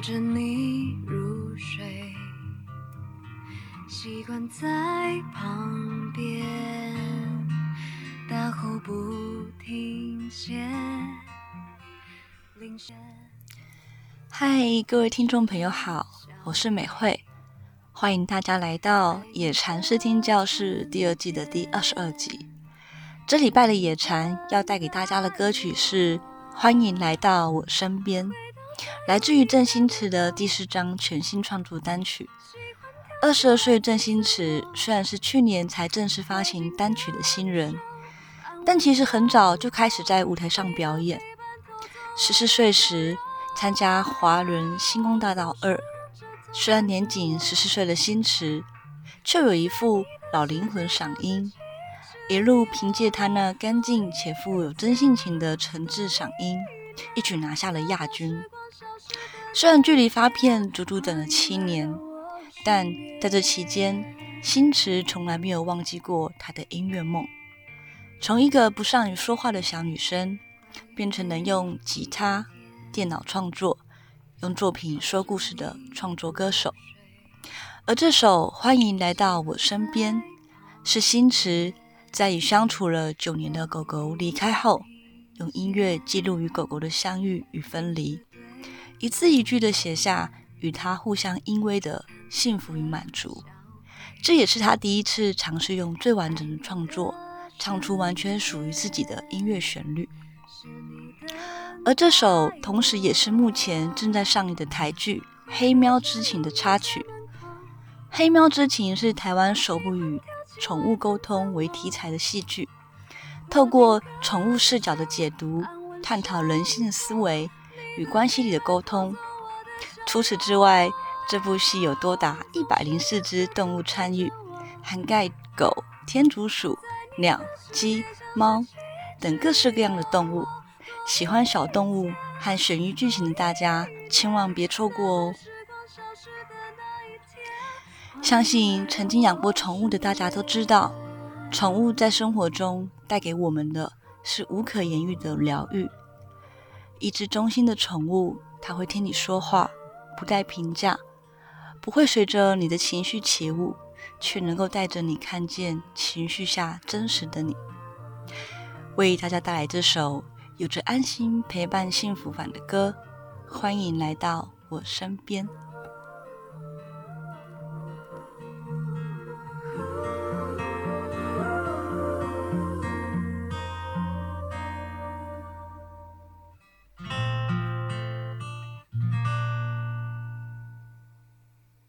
着你入睡，习惯在旁边，大吼不停歇。嗨，各位听众朋友好，我是美惠，欢迎大家来到《野禅视听教室》第二季的第二十二集。这礼拜的野禅要带给大家的歌曲是《欢迎来到我身边》。来自于郑兴慈的第四张全新创作单曲。二十二岁郑兴慈虽然是去年才正式发行单曲的新人，但其实很早就开始在舞台上表演。十四岁时参加华人星光大道二，虽然年仅十四岁的新慈，却有一副老灵魂嗓音，一路凭借他那干净且富有真性情的诚挚嗓音，一举拿下了亚军。虽然距离发片足足等了七年。但在这期间，新慈从来没有忘记过他的音乐梦。从一个不善于说话的小女生，变成能用吉他、电脑创作、用作品说故事的创作歌手。而这首《欢迎来到我身边》，是新慈在与相处了九年的狗狗离开后，用音乐记录与狗狗的相遇与分离，一字一句的写下与他互相依偎的。幸福与满足，这也是他第一次尝试用最完整的创作唱出完全属于自己的音乐旋律。而这首同时也是目前正在上映的台剧《黑喵之情》的插曲。《黑喵之情》是台湾首部以宠物沟通为题材的戏剧，透过宠物视角的解读，探讨人性的思维与关系里的沟通。除此之外，这部戏有多达一百零四只动物参与，涵盖狗、天竺鼠、鸟、鸡、猫等各式各样的动物。喜欢小动物和悬疑剧情的大家，千万别错过哦！相信曾经养过宠物的大家都知道，宠物在生活中带给我们的是无可言喻的疗愈。一只忠心的宠物，它会听你说话，不带评价。不会随着你的情绪起舞，却能够带着你看见情绪下真实的你。为大家带来这首有着安心陪伴幸福感的歌，欢迎来到我身边。